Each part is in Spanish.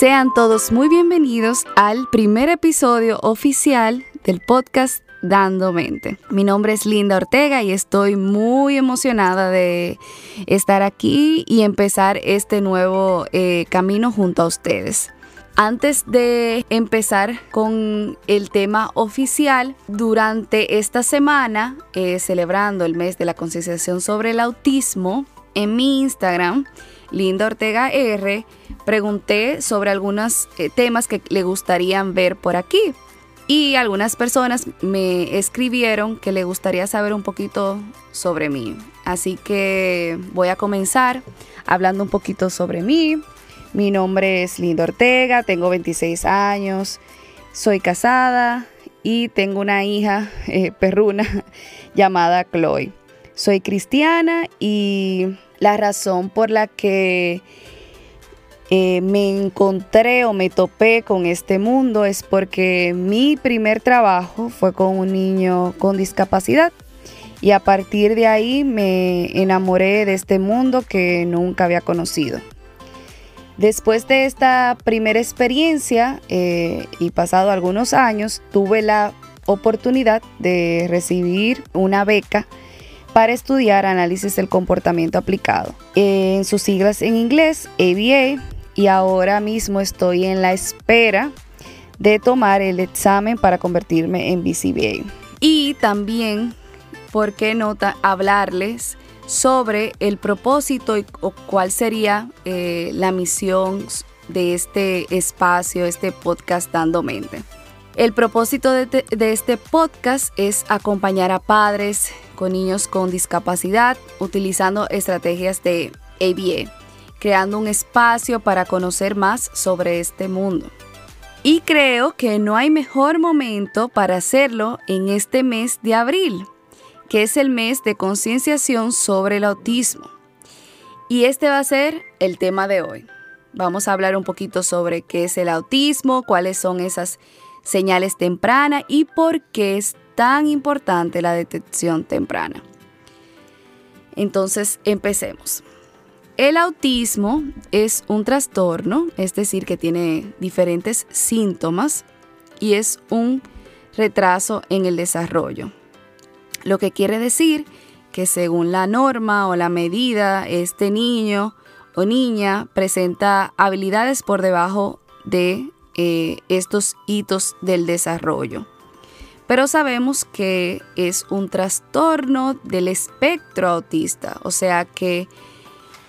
Sean todos muy bienvenidos al primer episodio oficial del podcast Dando Mente. Mi nombre es Linda Ortega y estoy muy emocionada de estar aquí y empezar este nuevo eh, camino junto a ustedes. Antes de empezar con el tema oficial, durante esta semana, eh, celebrando el mes de la concienciación sobre el autismo, en mi Instagram, Linda Ortega R, pregunté sobre algunos eh, temas que le gustarían ver por aquí. Y algunas personas me escribieron que le gustaría saber un poquito sobre mí. Así que voy a comenzar hablando un poquito sobre mí. Mi nombre es Linda Ortega, tengo 26 años, soy casada y tengo una hija eh, perruna llamada Chloe. Soy cristiana y la razón por la que eh, me encontré o me topé con este mundo es porque mi primer trabajo fue con un niño con discapacidad y a partir de ahí me enamoré de este mundo que nunca había conocido. Después de esta primera experiencia eh, y pasado algunos años, tuve la oportunidad de recibir una beca para estudiar análisis del comportamiento aplicado. En sus siglas en inglés, ABA, y ahora mismo estoy en la espera de tomar el examen para convertirme en BCBA. Y también, ¿por qué no hablarles sobre el propósito y o cuál sería eh, la misión de este espacio, este podcast Dando Mente? El propósito de, este podcast es acompañar a padres con niños con discapacidad utilizando estrategias de ABA creando un espacio para conocer más sobre este mundo. Y creo que no hay mejor momento para hacerlo en este mes de abril, que es el mes de concienciación sobre el autismo. Y este va a ser el tema de hoy. Vamos a hablar un poquito sobre qué es el autismo, cuáles son esas señales tempranas y por qué es tan importante la detección temprana. Entonces, empecemos. El autismo es un trastorno, es decir, que tiene diferentes síntomas y es un retraso en el desarrollo. Lo que quiere decir que según la norma o la medida, este niño o niña presenta habilidades por debajo de eh, estos hitos del desarrollo. Pero sabemos que es un trastorno del espectro autista, o sea que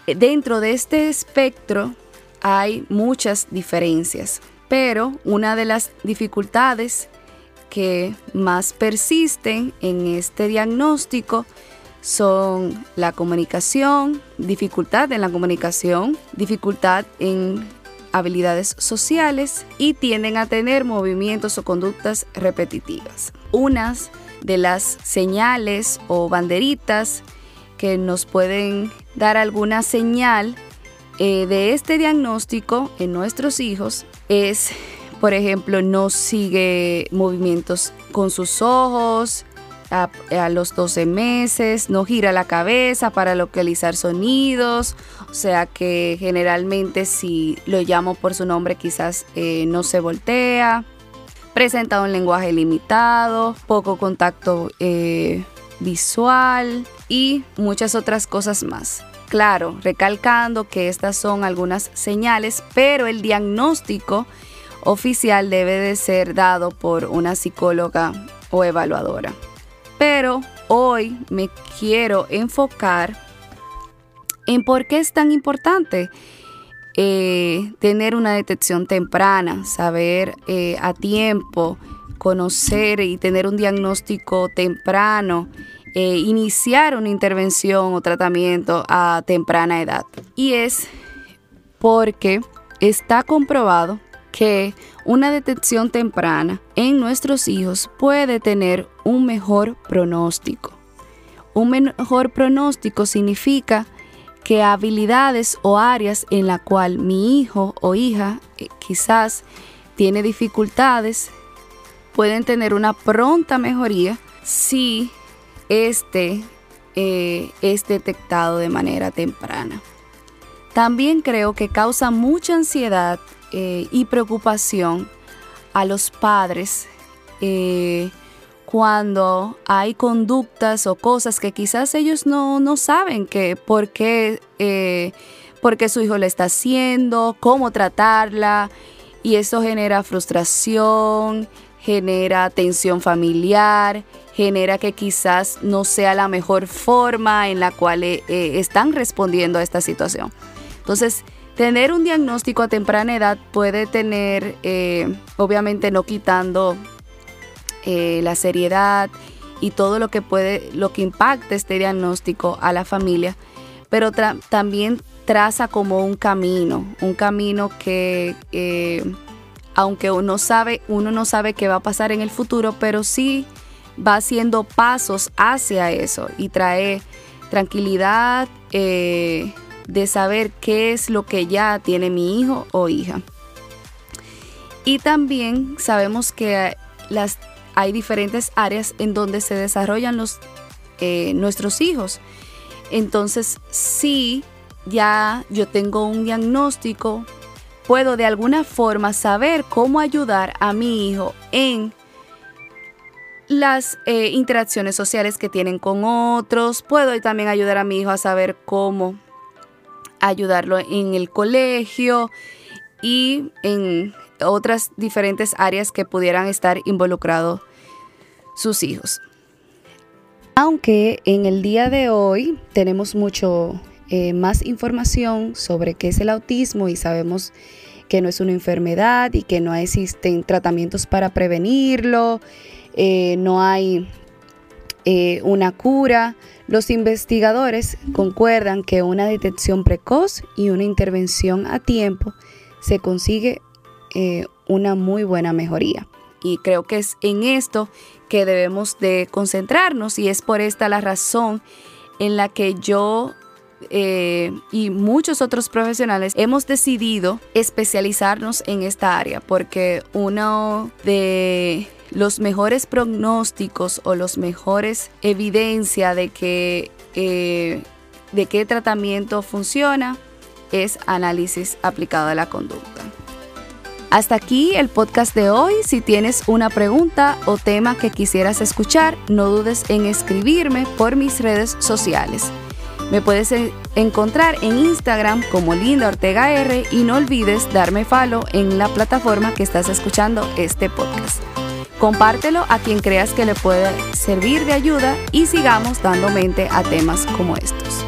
Dentro de este espectro hay muchas diferencias, pero una de las dificultades que más persisten en este diagnóstico son la comunicación, dificultad en la comunicación, dificultad en habilidades sociales y tienden a tener movimientos o conductas repetitivas. Unas de las señales o banderitas que nos pueden dar alguna señal eh, de este diagnóstico en nuestros hijos es, por ejemplo, no sigue movimientos con sus ojos a, los 12 meses, no gira la cabeza para localizar sonidos, o sea que generalmente si lo llamo por su nombre quizás eh, no se voltea, presenta un lenguaje limitado, poco contacto eh, visual y muchas otras cosas más. Claro, recalcando que estas son algunas señales, pero el diagnóstico oficial debe de ser dado por una psicóloga o evaluadora. Pero hoy me quiero enfocar en por qué es tan importante eh, tener una detección temprana, saber eh, a tiempo conocer y tener un diagnóstico temprano, eh, iniciar una intervención o tratamiento a temprana edad. Y es porque está comprobado que una detección temprana en nuestros hijos puede tener un mejor pronóstico. Un mejor pronóstico significa que habilidades o áreas en la cual mi hijo o hija eh, quizás tiene dificultades pueden tener una pronta mejoría si este eh, es detectado de manera temprana. También creo que causa mucha ansiedad eh, y preocupación a los padres eh, cuando hay conductas o cosas que quizás ellos no, saben que por qué, eh, por qué su hijo le está haciendo, cómo tratarla, y eso genera frustración, genera tensión familiar, genera que quizás no sea la mejor forma en la cual están respondiendo a esta situación. Entonces, tener un diagnóstico a temprana edad puede tener, eh, obviamente no quitando eh, la seriedad y todo lo que puede, lo que impacta este diagnóstico a la familia, pero también traza como un camino, un camino que aunque uno sabe, uno no sabe qué va a pasar en el futuro, pero sí va haciendo pasos hacia eso y trae tranquilidad eh, de saber qué es lo que ya tiene mi hijo o hija. Y también sabemos que las, hay diferentes áreas en donde se desarrollan los, eh, nuestros hijos. Entonces, si ya yo tengo un diagnóstico, puedo de alguna forma saber cómo ayudar a mi hijo en las eh, interacciones sociales que tienen con otros. Puedo también ayudar a mi hijo a saber cómo ayudarlo en el colegio y en otras diferentes áreas que pudieran estar involucrados sus hijos. Aunque en el día de hoy tenemos mucho eh, más información sobre qué es el autismo y sabemos que no es una enfermedad y que no existen tratamientos para prevenirlo, eh, no hay eh, una cura. Los investigadores concuerdan que una detección precoz y una intervención a tiempo se consigue una muy buena mejoría. Y creo que es en esto que debemos de concentrarnos y es por esta la razón en la que yo eh, y muchos otros profesionales hemos decidido especializarnos en esta área porque uno de los mejores pronósticos o los mejores evidencia de que eh, de qué tratamiento funciona es análisis aplicado a la conducta. Hasta aquí el podcast de hoy. Si tienes una pregunta o tema que quisieras escuchar, no dudes en escribirme por mis redes sociales. Me puedes encontrar en Instagram como Linda Ortega R y no olvides darme follow en la plataforma que estás escuchando este podcast. Compártelo a quien creas que le pueda servir de ayuda y sigamos dando mente a temas como estos.